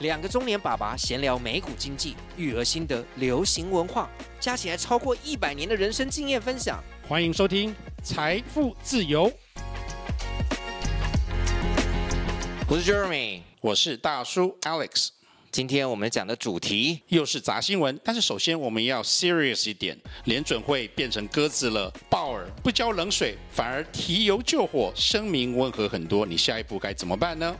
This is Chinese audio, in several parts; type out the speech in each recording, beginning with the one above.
两个中年爸爸闲聊美股经济、育儿心得、流行文化，加起来超过一百年的人生经验分享。欢迎收听《财富自由》。我是 Jeremy，我是大叔 Alex。今天我们讲的主题又是杂新闻，但是首先我们要 serious 一点。联准会变成鸽子了，鲍尔不浇冷水，反而提油救火，声明温和很多。你下一步该怎么办呢？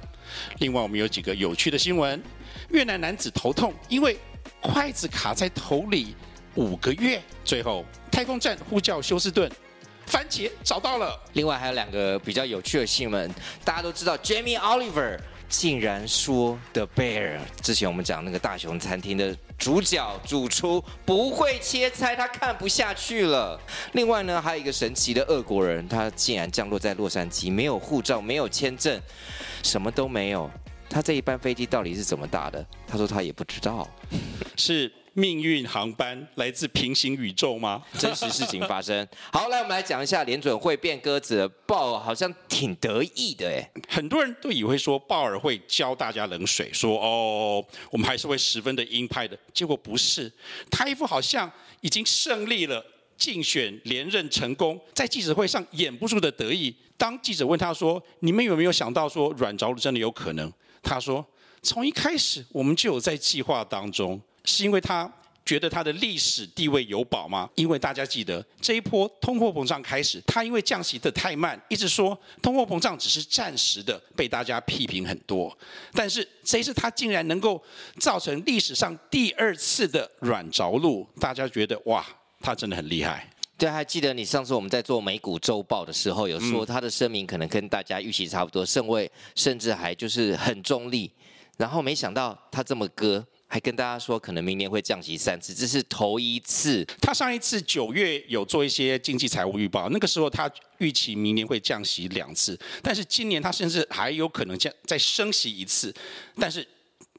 另外，我们有几个有趣的新闻：越南男子头痛，因为筷子卡在头里五个月。最后，太空站呼叫休斯顿，番茄找到了。另外还有两个比较有趣的新闻，大家都知道，Jamie Oliver 竟然说 The Bear，之前我们讲那个大熊餐厅的主角主厨不会切菜，他看不下去了。另外呢，还有一个神奇的俄国人，他竟然降落在洛杉矶，没有护照，没有签证。什么都没有，他这一班飞机到底是怎么打的？他说他也不知道，是命运航班来自平行宇宙吗？真实事情发生。好，来我们来讲一下联准会变鸽子了，鲍尔好像挺得意的哎。很多人都以为说鲍尔会浇大家冷水，说哦，我们还是会十分的鹰派的。结果不是，他一副好像已经胜利了。竞选连任成功，在记者会上掩不住的得意。当记者问他说：“你们有没有想到说软着陆真的有可能？”他说：“从一开始我们就有在计划当中，是因为他觉得他的历史地位有保吗？因为大家记得这一波通货膨胀开始，他因为降息的太慢，一直说通货膨胀只是暂时的，被大家批评很多。但是这一次他竟然能够造成历史上第二次的软着陆，大家觉得哇！”他真的很厉害。对，还记得你上次我们在做美股周报的时候，有说他的声明可能跟大家预期差不多，甚至甚至还就是很中立。然后没想到他这么割，还跟大家说可能明年会降息三次，这是头一次。他上一次九月有做一些经济财务预报，那个时候他预期明年会降息两次，但是今年他甚至还有可能降再升息一次，但是。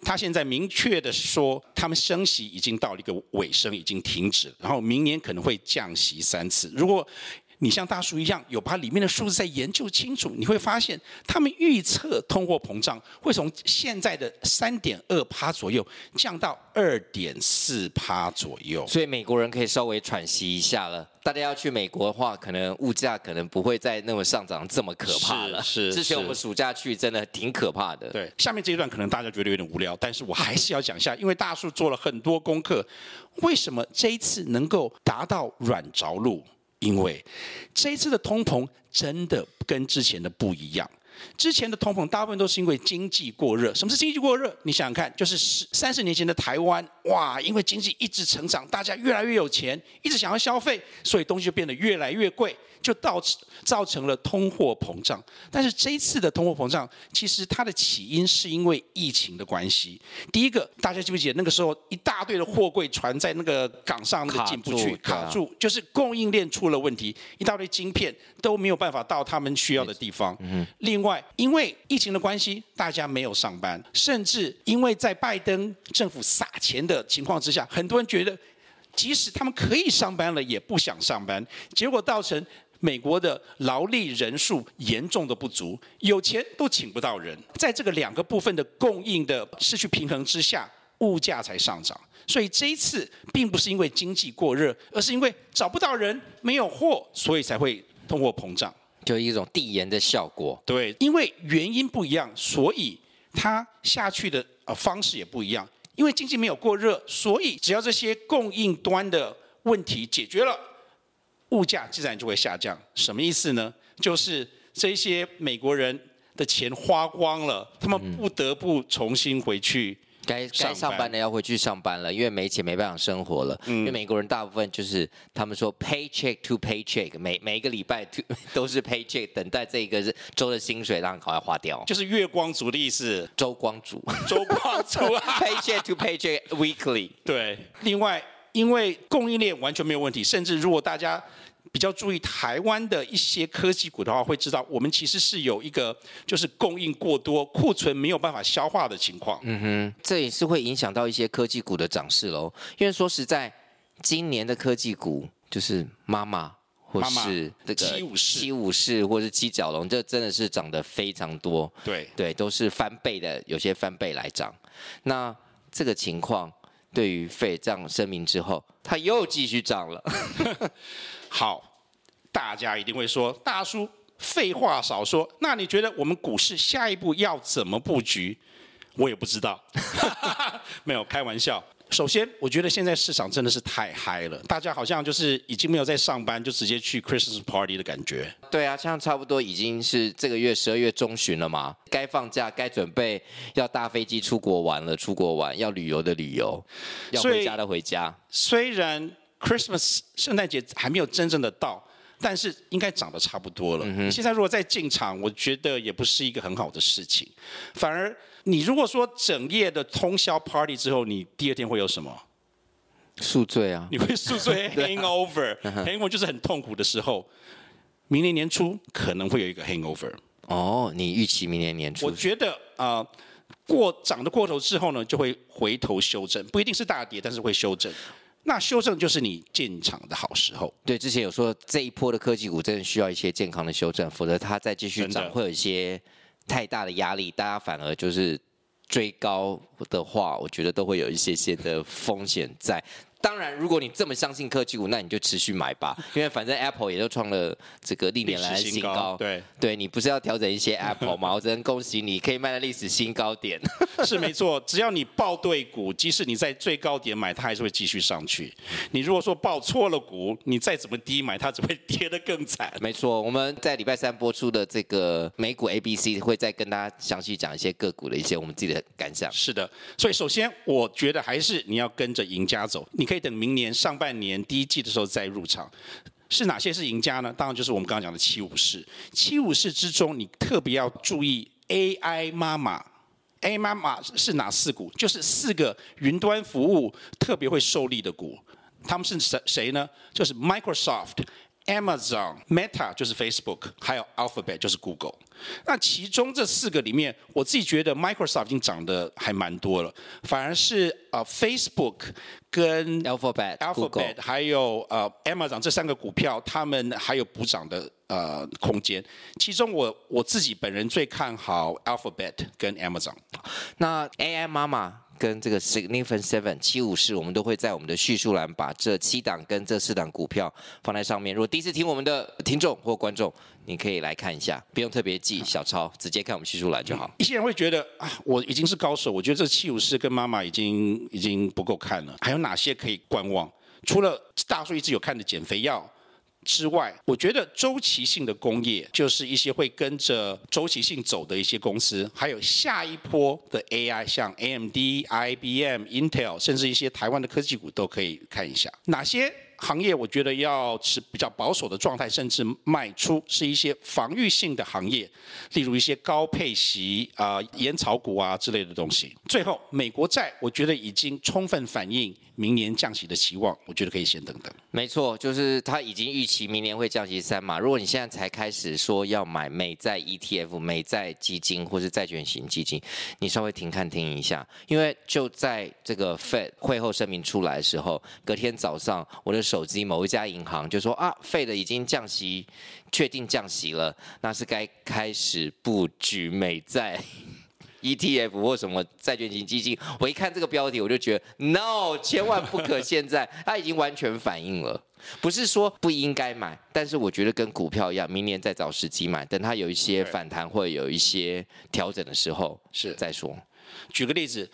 他现在明确的说，他们升息已经到了一个尾声，已经停止，然后明年可能会降息三次。如果你像大叔一样有把里面的数字再研究清楚，你会发现他们预测通货膨胀会从现在的三点二趴左右降到二点四趴左右。所以美国人可以稍微喘息一下了。大家要去美国的话，可能物价可能不会再那么上涨这么可怕了。是，是之前我们暑假去真的挺可怕的。对，下面这一段可能大家觉得有点无聊，但是我还是要讲一下，因为大叔做了很多功课，为什么这一次能够达到软着陆？因为这一次的通膨真的跟之前的不一样。之前的通膨大部分都是因为经济过热。什么是经济过热？你想想看，就是十三十年前的台湾，哇，因为经济一直成长，大家越来越有钱，一直想要消费，所以东西就变得越来越贵。就造造成了通货膨胀，但是这一次的通货膨胀，其实它的起因是因为疫情的关系。第一个，大家记不记得那个时候一大堆的货柜船在那个港上那个进不去，卡住，卡住，就是供应链出了问题，一大堆晶片都没有办法到他们需要的地方。嗯。另外，因为疫情的关系，大家没有上班，甚至因为在拜登政府撒钱的情况之下，很多人觉得，即使他们可以上班了，也不想上班，结果造成。美国的劳力人数严重的不足，有钱都请不到人，在这个两个部分的供应的失去平衡之下，物价才上涨。所以这一次并不是因为经济过热，而是因为找不到人，没有货，所以才会通货膨胀，就一种递延的效果。对，因为原因不一样，所以它下去的呃方式也不一样。因为经济没有过热，所以只要这些供应端的问题解决了。物价自然就会下降，什么意思呢？就是这些美国人的钱花光了，他们不得不重新回去该该上班的要回去上班了，因为没钱没办法生活了。嗯、因为美国人大部分就是他们说 paycheck to paycheck，每每一个礼拜 都是 paycheck，等待这个周的薪水让赶快花掉，就是月光族的意思。周光族，周光族啊，paycheck to paycheck weekly。对，另外。因为供应链完全没有问题，甚至如果大家比较注意台湾的一些科技股的话，会知道我们其实是有一个就是供应过多、库存没有办法消化的情况。嗯哼，这也是会影响到一些科技股的涨势喽。因为说实在，今年的科技股就是妈妈或是这个七武士、七武士，或是七角龙，这真的是涨得非常多。对对，都是翻倍的，有些翻倍来涨。那这个情况对于费这样声明之后，它又继续涨了。好，大家一定会说，大叔废话少说。那你觉得我们股市下一步要怎么布局？我也不知道，没有开玩笑。首先，我觉得现在市场真的是太嗨了，大家好像就是已经没有在上班，就直接去 Christmas party 的感觉。对啊，像差不多已经是这个月十二月中旬了嘛，该放假，该准备要搭飞机出国玩了，出国玩要旅游的旅游，要回家的回家。虽然 Christmas 圣诞节还没有真正的到，但是应该涨得差不多了。嗯、现在如果再进场，我觉得也不是一个很好的事情，反而。你如果说整夜的通宵 party 之后，你第二天会有什么？宿醉啊！你会宿醉 hangover，hangover 就是很痛苦的时候。明年年初可能会有一个 hangover。哦，你预期明年年初？我觉得啊、呃，过涨的过头之后呢，就会回头修正，不一定是大跌，但是会修正。那修正就是你进场的好时候。对，之前有说这一波的科技股真的需要一些健康的修正，否则它再继续涨会有一些。太大的压力，大家反而就是追高的话，我觉得都会有一些些的风险在。当然，如果你这么相信科技股，那你就持续买吧，因为反正 Apple 也都创了这个历年来的新高。对，对你不是要调整一些 Apple 吗？我只能恭喜你，可以卖到历史新高点。是没错，只要你报对股，即使你在最高点买，它还是会继续上去。你如果说报错了股，你再怎么低买，它只会跌得更惨。没错，我们在礼拜三播出的这个美股 ABC 会再跟大家详细讲一些个股的一些我们自己的感想。是的，所以首先我觉得还是你要跟着赢家走，你。可以等明年上半年第一季的时候再入场。是哪些是赢家呢？当然就是我们刚刚讲的七武士。七武士之中，你特别要注意 AI 妈妈。AI 妈妈是哪四股？就是四个云端服务特别会受力的股。他们是谁谁呢？就是 Microsoft。Amazon、Meta 就是 Facebook，还有 Alphabet 就是 Google。那其中这四个里面，我自己觉得 Microsoft 已经涨得还蛮多了，反而是呃 Facebook 跟 Alphabet、Alphabet 还有呃 Amazon 这三个股票，他们还有补涨的呃空间。其中我我自己本人最看好 Alphabet 跟 Amazon。那 AI 妈妈。跟这个 Significant Seven 七武士，我们都会在我们的叙述栏把这七档跟这四档股票放在上面。如果第一次听我们的听众或观众，你可以来看一下，不用特别记小抄，直接看我们叙述栏就好。一些人会觉得啊，我已经是高手，我觉得这七武士跟妈妈已经已经不够看了，还有哪些可以观望？除了大叔一直有看的减肥药。之外，我觉得周期性的工业就是一些会跟着周期性走的一些公司，还有下一波的 AI，像 AMD、IBM、Intel，甚至一些台湾的科技股都可以看一下。哪些行业我觉得要持比较保守的状态，甚至卖出，是一些防御性的行业，例如一些高配息啊、烟草股啊之类的东西。最后，美国债我觉得已经充分反映。明年降息的期望，我觉得可以先等等。没错，就是他已经预期明年会降息三码。如果你现在才开始说要买美债 ETF、美债基金或是债券型基金，你稍微停看听一下，因为就在这个 Fed 会后声明出来的时候，隔天早上我的手机某一家银行就说啊，Fed 已经降息，确定降息了，那是该开始布局美债。ETF 或什么债券型基金，我一看这个标题，我就觉得 No，千万不可！现在 它已经完全反映了，不是说不应该买，但是我觉得跟股票一样，明年再找时机买，等它有一些反弹或有一些调整的时候是再说。举个例子，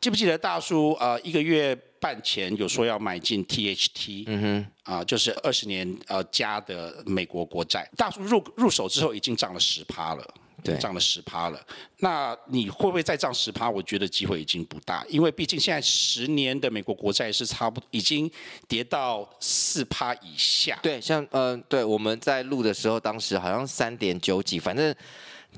记不记得大叔呃一个月半前有说要买进 THT，嗯哼，啊、呃、就是二十年呃加的美国国债，大叔入入手之后已经涨了十趴了。对，涨了十趴了，那你会不会再涨十趴？我觉得机会已经不大，因为毕竟现在十年的美国国债是差不多已经跌到四趴以下。对，像嗯、呃，对，我们在录的时候，当时好像三点九几，反正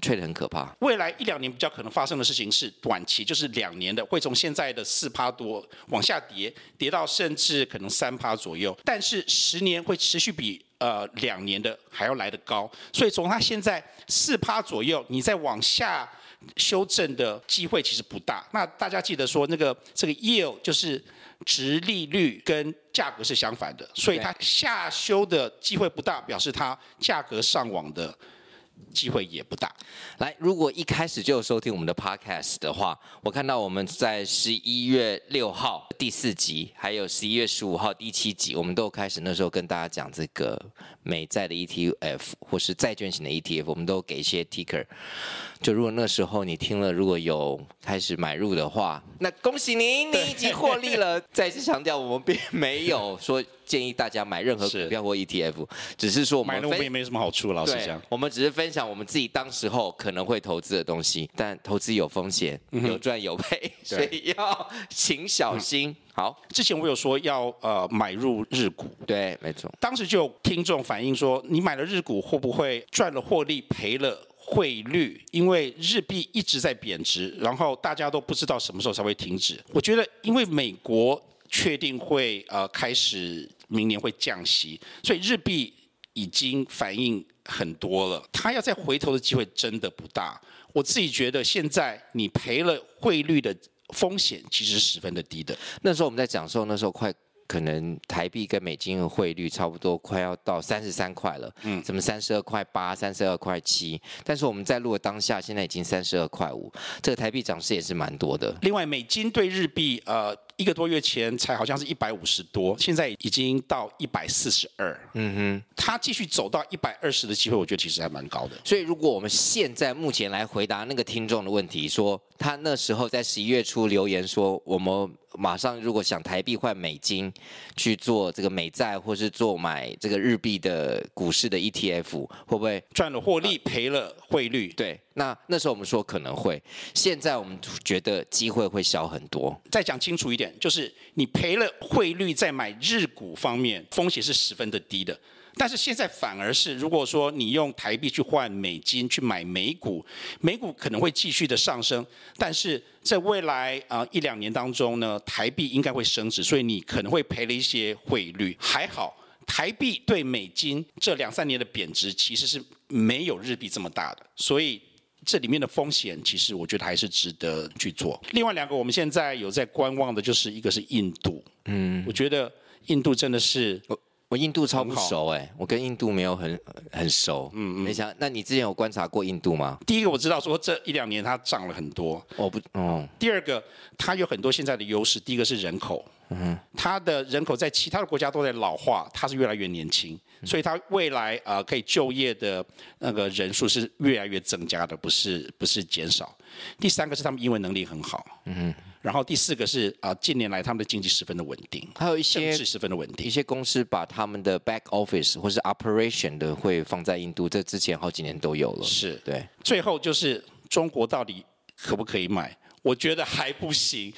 吹得很可怕。未来一两年比较可能发生的事情是短期，就是两年的会从现在的四趴多往下跌，跌到甚至可能三趴左右，但是十年会持续比。呃，两年的还要来得高，所以从它现在四趴左右，你再往下修正的机会其实不大。那大家记得说，那个这个 yield 就是值利率跟价格是相反的，所以它下修的机会不大，表示它价格上网的。机会也不大。来，如果一开始就有收听我们的 podcast 的话，我看到我们在十一月六号第四集，还有十一月十五号第七集，我们都有开始那时候跟大家讲这个美债的 ETF 或是债券型的 ETF，我们都给一些 ticker。就如果那时候你听了，如果有开始买入的话，那恭喜您，你已经获利了。再次强调，我们并没有说。建议大家买任何股票或 ETF，只是说我们买那我们也没什么好处。老实讲，我们只是分享我们自己当时候可能会投资的东西，但投资有风险，有赚有赔，所以要请小心。好，之前我有说要呃买入日股，对，没错。当时就有听众反映说，你买了日股会不会赚了获利，赔了汇率？因为日币一直在贬值，然后大家都不知道什么时候才会停止。我觉得，因为美国确定会呃开始。明年会降息，所以日币已经反应很多了。它要再回头的机会真的不大。我自己觉得，现在你赔了汇率的风险其实十分的低的。那时候我们在讲的时候，那时候快。可能台币跟美金的汇率差不多，快要到三十三块了。嗯，怎么三十二块八、三十二块七？但是我们在录的当下，现在已经三十二块五。这个台币涨势也是蛮多的。另外，美金对日币，呃，一个多月前才好像是一百五十多，现在已经到一百四十二。嗯哼，它继续走到一百二十的机会，我觉得其实还蛮高的。所以，如果我们现在目前来回答那个听众的问题，说他那时候在十一月初留言说，我们。马上，如果想台币换美金去做这个美债，或是做买这个日币的股市的 ETF，会不会赚了获利，赔了汇率？对，那那时候我们说可能会，现在我们觉得机会会小很多。再讲清楚一点，就是你赔了汇率，在买日股方面风险是十分的低的。但是现在反而是，如果说你用台币去换美金去买美股，美股可能会继续的上升，但是在未来啊一两年当中呢，台币应该会升值，所以你可能会赔了一些汇率。还好，台币对美金这两三年的贬值其实是没有日币这么大的，所以这里面的风险其实我觉得还是值得去做。另外两个我们现在有在观望的，就是一个是印度，嗯，我觉得印度真的是。我印度超不熟哎，我跟印度没有很很熟。嗯嗯，没想，那你之前有观察过印度吗？第一个我知道说这一两年它涨了很多。我不，哦。第二个，它有很多现在的优势。第一个是人口，嗯哼，它的人口在其他的国家都在老化，它是越来越年轻，所以它未来呃可以就业的那个人数是越来越增加的，不是不是减少。第三个是他们英文能力很好。嗯。然后第四个是啊，近年来他们的经济十分的稳定，还有一些政治十分的稳定。一些公司把他们的 back office 或是 operation 的会放在印度，这之前好几年都有了。是对。最后就是中国到底可不可以买？我觉得还不行。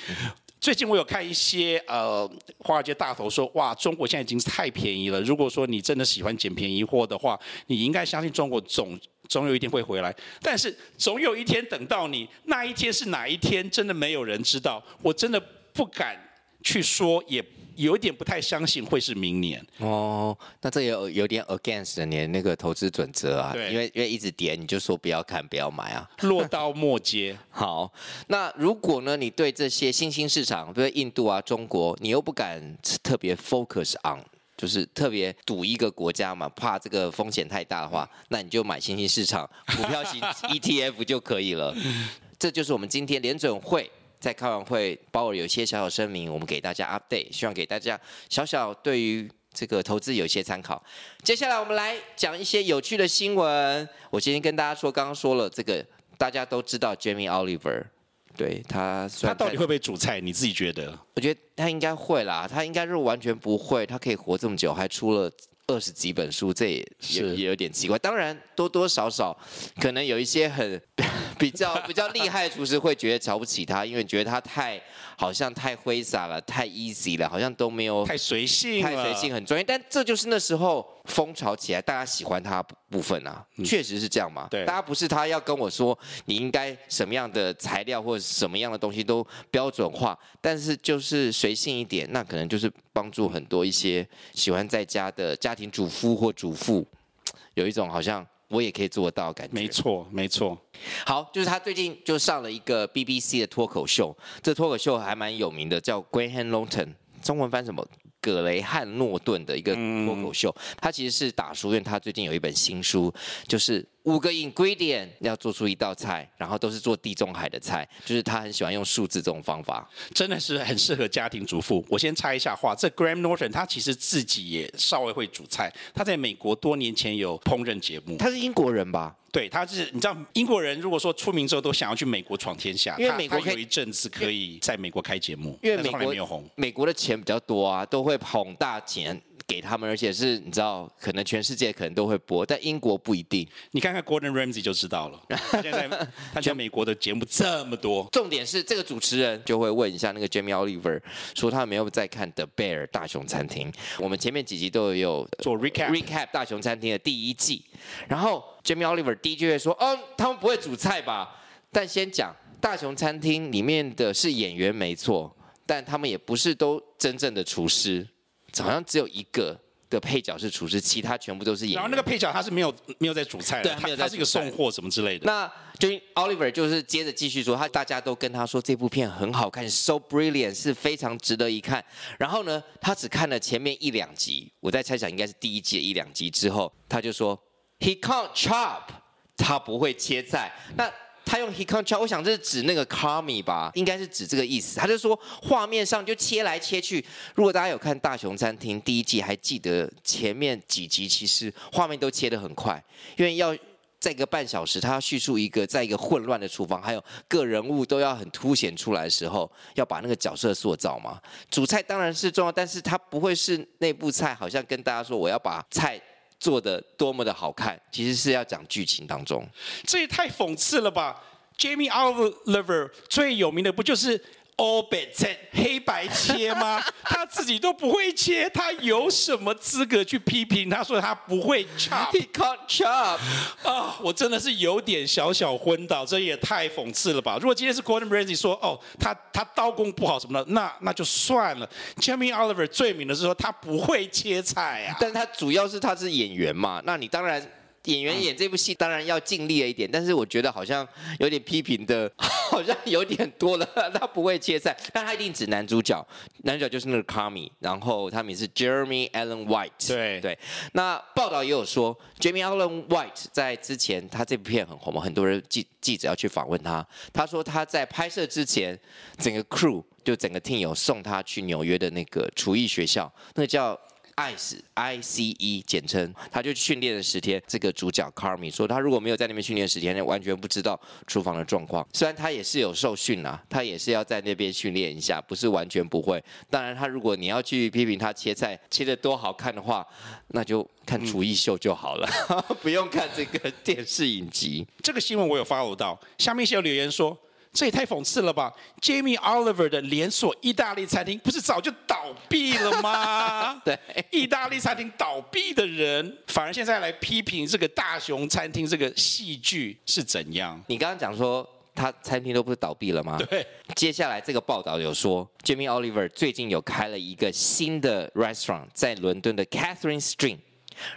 最近我有看一些呃华尔街大头说，哇，中国现在已经是太便宜了。如果说你真的喜欢捡便宜货的话，你应该相信中国总。总有一天会回来，但是总有一天等到你，那一天是哪一天，真的没有人知道。我真的不敢去说，也有一点不太相信会是明年。哦，那这有有点 against 你的那个投资准则啊，因为因为一直跌，你就说不要看，不要买啊，落到末节。好，那如果呢，你对这些新兴市场，比如印度啊、中国，你又不敢特别 focus on。就是特别赌一个国家嘛，怕这个风险太大的话，那你就买新兴市场股票型 ETF 就可以了。这就是我们今天联准会在开完会，鲍尔有一些小小声明，我们给大家 update，希望给大家小小对于这个投资有一些参考。接下来我们来讲一些有趣的新闻。我今天跟大家说，刚刚说了这个，大家都知道 Jamie Oliver。对他，他到底会不会煮菜？你自己觉得？我觉得他应该会啦。他应该是完全不会，他可以活这么久，还出了二十几本书，这也也也有点奇怪。当然，多多少少可能有一些很 比较比较厉害的厨师会觉得瞧不起他，因为觉得他太好像太挥洒了，太 easy 了，好像都没有太随性，太随性很专业。但这就是那时候。风潮起来，大家喜欢他部分啊，确实是这样嘛。对，大家不是他要跟我说，你应该什么样的材料或者什么样的东西都标准化，但是就是随性一点，那可能就是帮助很多一些喜欢在家的家庭主夫或主妇，有一种好像我也可以做得到，感觉。没错，没错。好，就是他最近就上了一个 BBC 的脱口秀，这脱口秀还蛮有名的，叫 Graham Norton，中文翻什么？葛雷汉诺顿的一个脱口秀，他其实是打书因为，他最近有一本新书，就是五个 ingredient 要做出一道菜，然后都是做地中海的菜，就是他很喜欢用数字这种方法，真的是很适合家庭主妇。我先插一下话，这 Graham Norton 他其实自己也稍微会煮菜，他在美国多年前有烹饪节目，他是英国人吧？对，他是你知道，英国人如果说出名之后都想要去美国闯天下，因为美国有一阵子可以在美国开节目，因为美国没有红，美国的钱比较多啊，都会捧大钱给他们，而且是你知道，可能全世界可能都会播，但英国不一定。你看看 Gordon Ramsay 就知道了，他 现在他在美国的节目这么多，重点是这个主持人就会问一下那个 Jamie Oliver，说他有没有在看 The Bear 大熊餐厅？我们前面几集都有做 recap recap 大熊餐厅的第一季，然后。Jamie Oliver 第一句会说：“哦，他们不会煮菜吧？”但先讲大熊餐厅里面的是演员没错，但他们也不是都真正的厨师，好像只有一个的配角是厨师，其他全部都是演员。然后那个配角他是没有没有在煮菜的，对，没有在他是一个送货什么之类的。那 Jamie Oliver 就是接着继续说，他大家都跟他说这部片很好看，so brilliant，是非常值得一看。然后呢，他只看了前面一两集，我在猜想应该是第一季的一两集之后，他就说。He can't chop，他不会切菜。那他用 He can't chop，我想这是指那个 Carmy 吧，应该是指这个意思。他就说画面上就切来切去。如果大家有看《大熊餐厅》第一季，还记得前面几集其实画面都切得很快，因为要在一个半小时，他要叙述一个在一个混乱的厨房，还有各人物都要很凸显出来的时候，要把那个角色塑造嘛。主菜当然是重要，但是他不会是那部菜，好像跟大家说我要把菜。做的多么的好看，其实是要讲剧情当中，这也太讽刺了吧？Jamie Oliver 最有名的不就是？All bad 黑白切吗？他自己都不会切，他有什么资格去批评？他说他不会 chop，He can't chop 啊！我真的是有点小小昏倒，这也太讽刺了吧？如果今天是 Gordon Ramsay 说哦，他他刀工不好什么的，那那就算了。Jamie Oliver 最名的是说他不会切菜啊，但他主要是他是演员嘛，那你当然。演员演这部戏当然要尽力了一点，但是我觉得好像有点批评的，好像有点多了。他不会切菜，但他一定指男主角，男主角就是那个 Carmy，然后他名是 Jeremy Allen White。对对。那报道也有说，Jeremy Allen White 在之前他这部片很红嘛，很多人记记者要去访问他，他说他在拍摄之前，整个 crew 就整个 team 有送他去纽约的那个厨艺学校，那个叫。ICE I C E 简称，他就训练了十天。这个主角 Carmy 说，他如果没有在那边训练十天，完全不知道厨房的状况。虽然他也是有受训啦，他也是要在那边训练一下，不是完全不会。当然，他如果你要去批评他切菜切得多好看的话，那就看厨艺秀就好了，嗯、不用看这个电视影集。这个新闻我有 follow 到，下面是有留言说。这也太讽刺了吧！Jamie Oliver 的连锁意大利餐厅不是早就倒闭了吗？对，意大利餐厅倒闭的人，反而现在来批评这个大熊餐厅这个戏剧是怎样？你刚刚讲说他餐厅都不是倒闭了吗？对。接下来这个报道有说，Jamie Oliver 最近有开了一个新的 restaurant 在伦敦的 Catherine Street。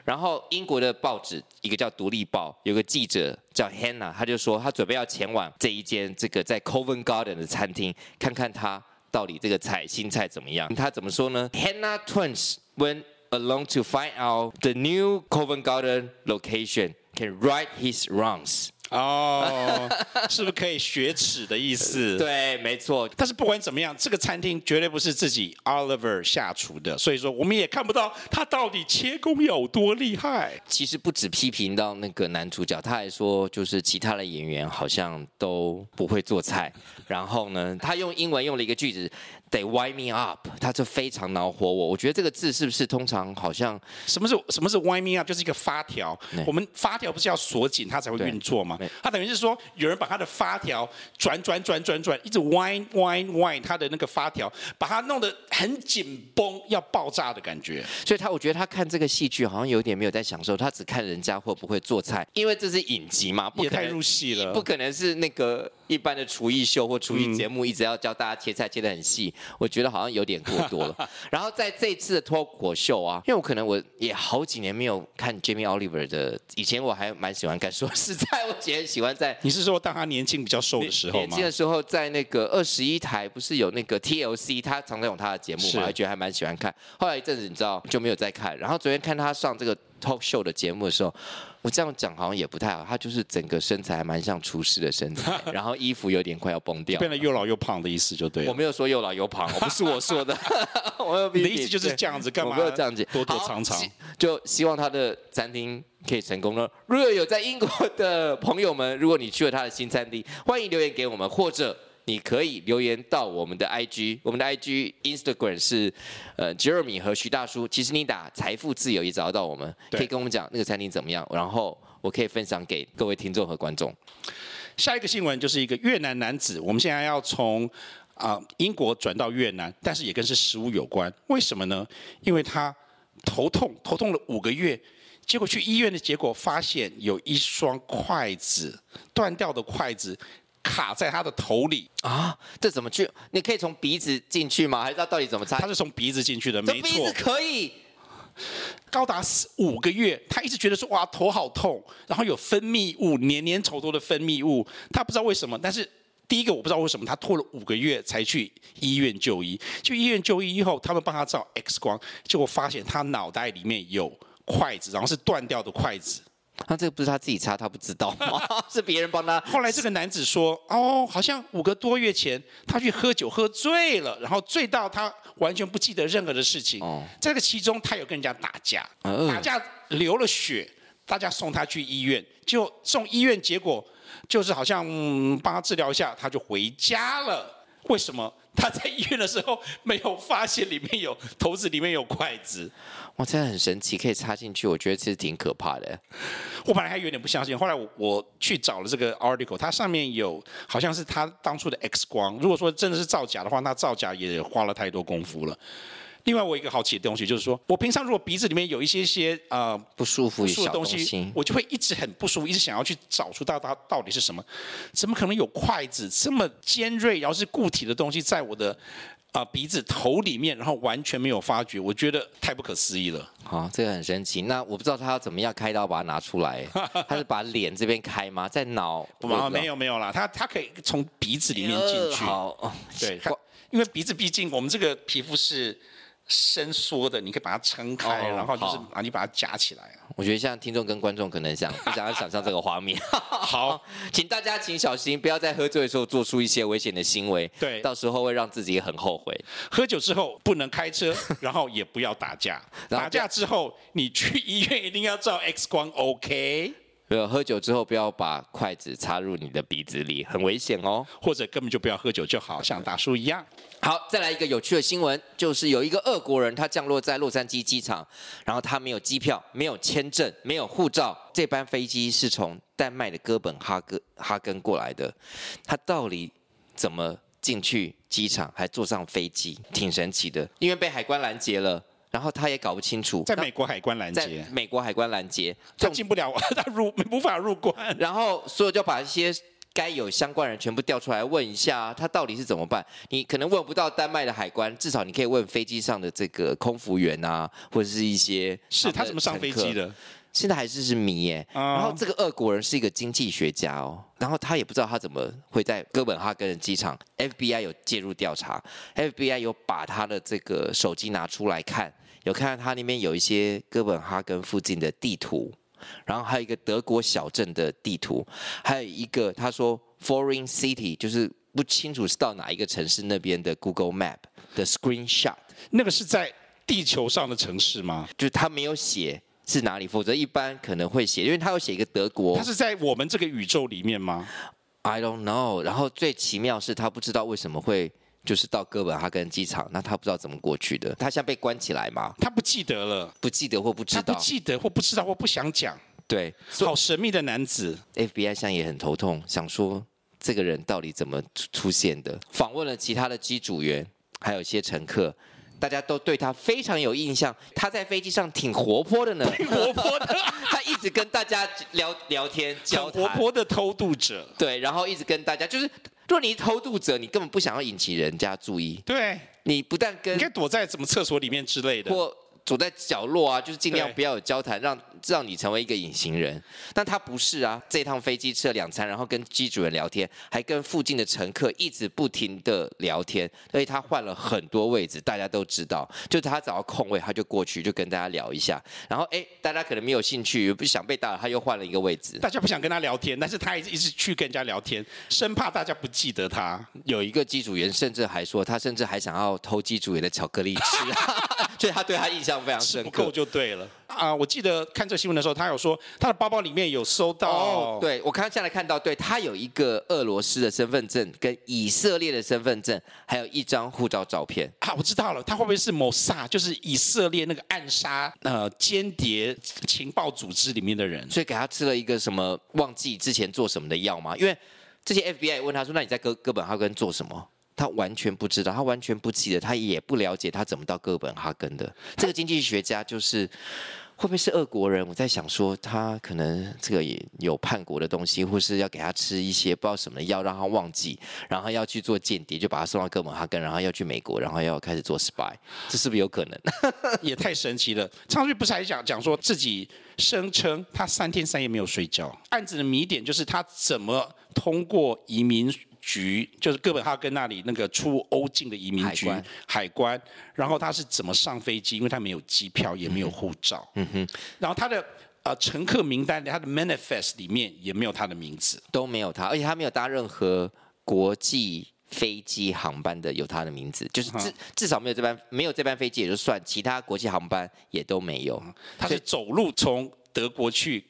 然后英国的报纸一个叫《独立报》，有个记者叫 Hannah，他就说他准备要前往这一间这个在 Covent Garden 的餐厅，看看他到底这个菜新菜怎么样。他怎么说呢？Hannah twins went along to find out the new Covent Garden location can right his wrongs. 哦，是不是可以雪耻的意思？对，没错。但是不管怎么样，这个餐厅绝对不是自己 Oliver 下厨的，所以说我们也看不到他到底切工有多厉害。其实不止批评到那个男主角，他还说就是其他的演员好像都不会做菜。然后呢，他用英文用了一个句子。得 wind me up，他就非常恼火我。我觉得这个字是不是通常好像什么是什么是 wind me up？就是一个发条。我们发条不是要锁紧它才会运作吗？它等于是说有人把它的发条转转转转转，一直 wind wind wind 它的那个发条，把它弄得很紧绷，要爆炸的感觉。所以他我觉得他看这个戏剧好像有点没有在享受，他只看人家会不会做菜，因为这是影集嘛，不可能也太入戏了，不可能是那个。一般的厨艺秀或厨艺节目，一直要教大家切菜切得很细，我觉得好像有点过多了。然后在这一次的脱口秀啊，因为我可能我也好几年没有看 Jamie Oliver 的，以前我还蛮喜欢看，说实在，我姐很喜欢在。你是说当他年轻比较瘦的时候吗？年轻的时候在那个二十一台不是有那个 TLC，他常常有他的节目嘛，还觉得还蛮喜欢看。后来一阵子你知道就没有再看，然后昨天看他上这个。Talk show 的节目的时候，我这样讲好像也不太好。他就是整个身材还蛮像厨师的身材，然后衣服有点快要崩掉，变得又老又胖的意思就对了。我没有说又老又胖，我不是 我说的。我你的意思就是这样子干嘛？我没有这样子，躲躲藏藏。就希望他的餐厅可以成功了。如果有在英国的朋友们，如果你去了他的新餐厅，欢迎留言给我们，或者。你可以留言到我们的 IG，我们的 IG Instagram 是呃 Jeremy 和徐大叔。其实你打财富自由也找得到我们，可以跟我们讲那个餐厅怎么样，然后我可以分享给各位听众和观众。下一个新闻就是一个越南男子，我们现在要从啊、呃、英国转到越南，但是也跟是食物有关。为什么呢？因为他头痛，头痛了五个月，结果去医院的结果发现有一双筷子断掉的筷子。卡在他的头里啊！这怎么去？你可以从鼻子进去吗？还是他到底怎么插？他是从鼻子进去的，没错。鼻子可以。高达五个月，他一直觉得说哇头好痛，然后有分泌物黏黏稠稠的分泌物，他不知道为什么。但是第一个我不知道为什么他拖了五个月才去医院就医。去医院就医以后，他们帮他照 X 光，结果发现他脑袋里面有筷子，然后是断掉的筷子。那这个不是他自己插，他不知道吗？是别人帮他。后来这个男子说：“哦，好像五个多月前他去喝酒喝醉了，然后醉到他完全不记得任何的事情。哦，在这个其中，他有跟人家打架，打架流了血，大家送他去医院，就送医院，结果就是好像帮他治疗一下，他就回家了。为什么？他在医院的时候没有发现里面有头子里面有筷子。”哇，真的很神奇，可以插进去，我觉得其实挺可怕的。我本来还有点不相信，后来我我去找了这个 article，它上面有好像是他当初的 X 光，如果说真的是造假的话，那造假也花了太多功夫了。另外，我一个好奇的东西就是说，我平常如果鼻子里面有一些些呃不舒服、不舒服的东西，我就会一直很不舒服，一直想要去找出到它到底是什么。怎么可能有筷子这么尖锐，然后是固体的东西在我的？啊、呃，鼻子头里面，然后完全没有发觉，我觉得太不可思议了。好、哦，这个很神奇。那我不知道他要怎么样开刀把它拿出来，他是把脸这边开吗？在脑？不吗？没有没有啦，他他可以从鼻子里面进去。呃、好，对，因为鼻子毕竟我们这个皮肤是。伸缩的，你可以把它撑开，哦、然后就是啊，你把它夹起来。我觉得像听众跟观众可能想不想要想象这个画面。好，请大家请小心，不要在喝醉的时候做出一些危险的行为。对，到时候会让自己很后悔。喝酒之后不能开车，然后也不要打架。打架之后你去医院一定要照 X 光，OK？喝酒之后不要把筷子插入你的鼻子里，很危险哦。或者根本就不要喝酒就好，像大叔一样。好，再来一个有趣的新闻，就是有一个俄国人，他降落在洛杉矶机场，然后他没有机票、没有签证、没有护照，这班飞机是从丹麦的哥本哈根哈根过来的，他到底怎么进去机场，还坐上飞机，挺神奇的，因为被海关拦截了。然后他也搞不清楚，在美国海关拦截，在美国海关拦截，他进不了，他入无法入关。然后所以就把一些该有相关人全部调出来问一下，他到底是怎么办？你可能问不到丹麦的海关，至少你可以问飞机上的这个空服员啊，或者是一些是他怎么上飞机的？现在还是是迷耶。然后这个俄国人是一个经济学家哦，然后他也不知道他怎么会在哥本哈根的机场，FBI 有介入调查，FBI 有把他的这个手机拿出来看。有看到它里面有一些哥本哈根附近的地图，然后还有一个德国小镇的地图，还有一个他说 foreign city 就是不清楚是到哪一个城市那边的 Google Map 的 screenshot。那个是在地球上的城市吗？就是他没有写是哪里，否则一般可能会写，因为他有写一个德国。他是在我们这个宇宙里面吗？I don't know。然后最奇妙是他不知道为什么会。就是到哥本哈根机场，那他不知道怎么过去的。他现在被关起来吗？他不记得了，不记得或不知道。他不记得或不知道或不想讲。对，好神秘的男子。FBI 现在也很头痛，想说这个人到底怎么出现的？访问了其他的机组员，还有一些乘客，大家都对他非常有印象。他在飞机上挺活泼的呢，挺活泼的，他一直跟大家聊聊天，交活泼的偷渡者。对，然后一直跟大家，就是如果你偷渡者，你根本不想要引起人家注意。对，你不但跟应该躲在什么厕所里面之类的，或躲在角落啊，就是尽量不要有交谈，让。让你成为一个隐形人，但他不是啊！这趟飞机吃了两餐，然后跟机主人聊天，还跟附近的乘客一直不停的聊天，所以他换了很多位置，大家都知道。就是他找到空位，他就过去就跟大家聊一下。然后哎，大家可能没有兴趣，不想被打扰，他又换了一个位置。大家不想跟他聊天，但是他一直一直去跟人家聊天，生怕大家不记得他。有一个机组员甚至还说，他甚至还想要偷机组员的巧克力吃，所以他对他印象非常深刻。不够就对了。啊，我记得看这新闻的时候，他有说他的包包里面有收到。哦，对，我刚刚现在看到，对，他有一个俄罗斯的身份证，跟以色列的身份证，还有一张护照照片。啊，我知道了，他会不会是谋杀，就是以色列那个暗杀呃间谍情报组织里面的人？所以给他吃了一个什么忘记之前做什么的药吗？因为这些 FBI 问他说：“那你在哥哥本哈根做什么？”他完全不知道，他完全不记得，他也不了解他怎么到哥本哈根的。这个经济学家就是。会不会是俄国人？我在想说，他可能这个也有叛国的东西，或是要给他吃一些不知道什么药，让他忘记，然后要去做间谍，就把他送到哥本哈根，然后要去美国，然后要开始做 spy，这是不是有可能？也太神奇了！昌旭不是还讲讲说自己声称他三天三夜没有睡觉，案子的谜点就是他怎么通过移民。局就是哥本哈根那里那个出欧境的移民局海关，海关，然后他是怎么上飞机？因为他没有机票，也没有护照。嗯哼，然后他的呃乘客名单，他的 manifest 里面也没有他的名字，都没有他，而且他没有搭任何国际飞机航班的有他的名字，就是至至少没有这班没有这班飞机也就算，其他国际航班也都没有。他是走路从德国去。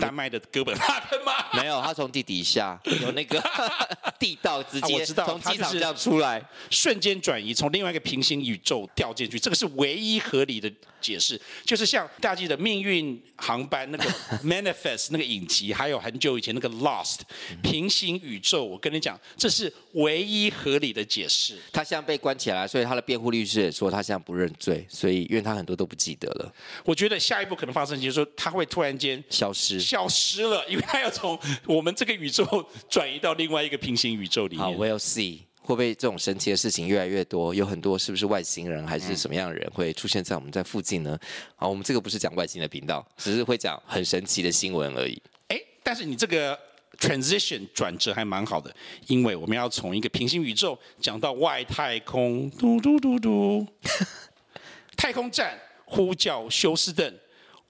丹麦的哥本哈根吗？没有，他从地底下有那个 地道，直接从机场这样出来，瞬间转移，从另外一个平行宇宙掉进去，这个是唯一合理的解释。就是像大家记得命运航班那个 Manifest 那个影集，还有很久以前那个 Lost 平行宇宙，我跟你讲，这是唯一合理的解释。他现在被关起来，所以他的辩护律师也说他现在不认罪，所以因为他很多都不记得了。我觉得下一步可能发生，就是说他会突然间消失。消失了，因为他要从我们这个宇宙转移到另外一个平行宇宙里面。好，We'll see，会不会这种神奇的事情越来越多？有很多是不是外星人还是什么样的人会出现在我们在附近呢？好，我们这个不是讲外星的频道，只是会讲很神奇的新闻而已。哎，但是你这个 transition 转折还蛮好的，因为我们要从一个平行宇宙讲到外太空，嘟嘟嘟嘟，太空站呼叫休斯顿。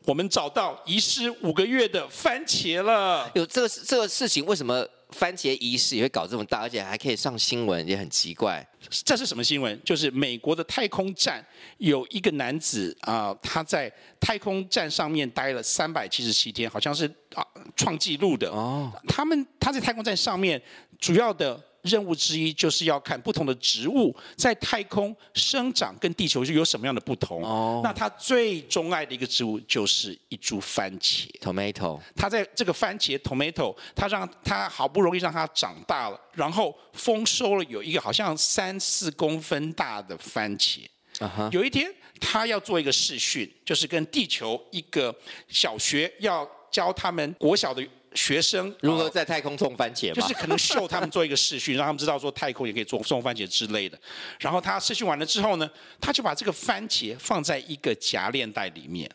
我们找到遗失五个月的番茄了。有这个这个事情，为什么番茄遗失也会搞这么大，而且还可以上新闻，也很奇怪。这是什么新闻？就是美国的太空站有一个男子啊、呃，他在太空站上面待了三百七十七天，好像是啊创纪录的。哦，他们他在太空站上面主要的。任务之一就是要看不同的植物在太空生长跟地球是有什么样的不同。哦，那他最钟爱的一个植物就是一株番茄，tomato。他在这个番茄 tomato，他让他好不容易让它长大了，然后丰收了，有一个好像三四公分大的番茄。Uh huh. 有一天他要做一个视讯，就是跟地球一个小学要教他们国小的。学生如何在太空种番茄？就是可能秀他们做一个试训，让他们知道说太空也可以种种番茄之类的。然后他试训完了之后呢，他就把这个番茄放在一个夹链袋里面。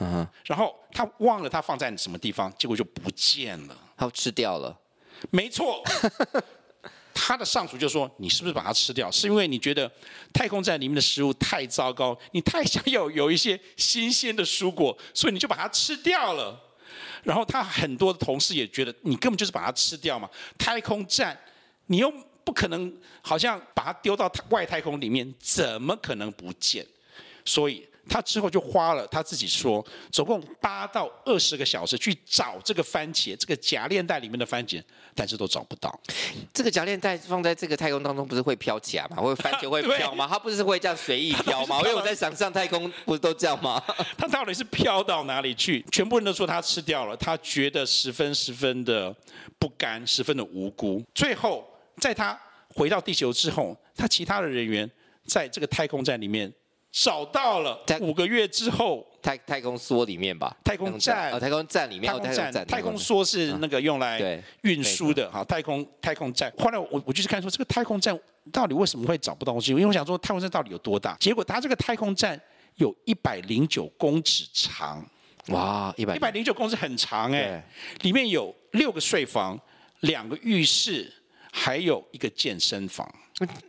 嗯。然后他忘了他放在什么地方，结果就不见了。他吃掉了。没错。他的上属就说：“你是不是把它吃掉？是因为你觉得太空站里面的食物太糟糕，你太想要有一些新鲜的蔬果，所以你就把它吃掉了。”然后他很多的同事也觉得，你根本就是把它吃掉嘛。太空站，你又不可能好像把它丢到外太空里面，怎么可能不见？所以他之后就花了他自己说，总共八到二十个小时去找这个番茄，这个夹链袋里面的番茄。但是都找不到。这个夹链袋放在这个太空当中，不是会飘起来吗？会番茄会飘吗？对它不是会这样随意飘吗？因为我在想象太空不是都这样吗？它到底是飘到哪里去？全部人都说他吃掉了，他觉得十分十分的不甘，十分的无辜。最后，在他回到地球之后，他其他的人员在这个太空站里面找到了，五个月之后，太太空梭里面吧，太空站，哦，太空站里面，太空站，太空梭是那个用来运输的，哈，太空太空站。后来我我就是看说，这个太空站到底为什么会找不到东西？因为我想说，太空站到底有多大？结果它这个太空站有一百零九公尺长，哇，一百一百零九公尺很长哎，里面有六个睡房，两个浴室，还有一个健身房。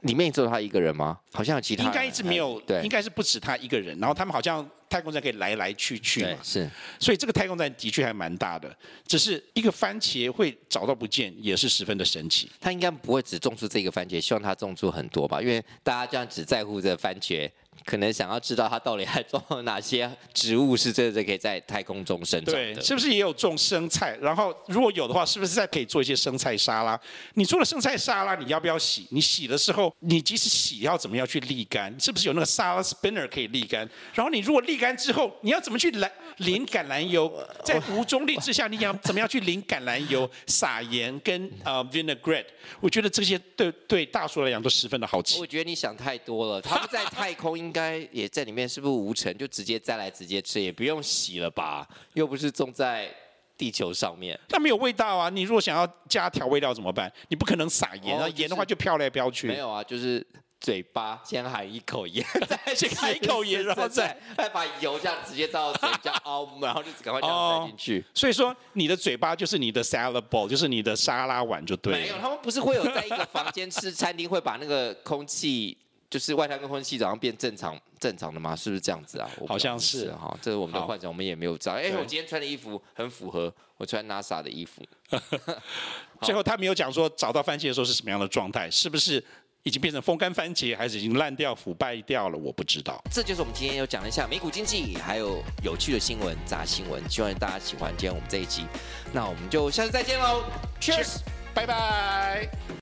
里面只有他一个人吗？好像有其他，应该一直没有，对，应该是不止他一个人。然后他们好像太空站可以来来去去嘛，是。所以这个太空站的确还蛮大的，只是一个番茄会找到不见，也是十分的神奇。他应该不会只种出这个番茄，希望他种出很多吧？因为大家这样只在乎这个番茄。可能想要知道它到底还种哪些植物是真的可以在太空中生长的？对，是不是也有种生菜？然后如果有的话，是不是再可以做一些生菜沙拉？你做了生菜沙拉，你要不要洗？你洗的时候，你即使洗要怎么样去沥干？是不是有那个沙拉 spinner 可以沥干？然后你如果沥干之后，你要怎么去来淋橄榄油？在无重力之下，你想怎么样去淋橄榄油？撒盐跟呃 vinaigrette？我觉得这些对对大叔来讲都十分的好奇。我觉得你想太多了，他们在太空应该也在里面，是不是无尘就直接摘来直接吃，也不用洗了吧？又不是种在地球上面，那没有味道啊！你如果想要加调味料怎么办？你不可能撒盐啊，盐的话就飘来飘去。没有啊，就是嘴巴先含一口盐，再先含一口盐，然后再再把油这样直接倒嘴角凹，然后就赶快这样塞进去。所以说，你的嘴巴就是你的 salad bowl，就是你的沙拉碗就对了。没有，他们不是会有在一个房间吃餐厅，会把那个空气。就是外太空空气早上变正常正常的吗？是不是这样子啊？好像是哈，这是我们的幻想，我们也没有知道。哎，我今天穿的衣服很符合，我穿 NASA 的衣服。最后他没有讲说找到番茄的时候是什么样的状态，是不是已经变成风干番茄，还是已经烂掉腐败掉了？我不知道。这就是我们今天要讲了一下美股经济，还有有趣的新闻、杂新闻，希望大家喜欢今天我们这一集。那我们就下次再见喽，Cheers，拜拜。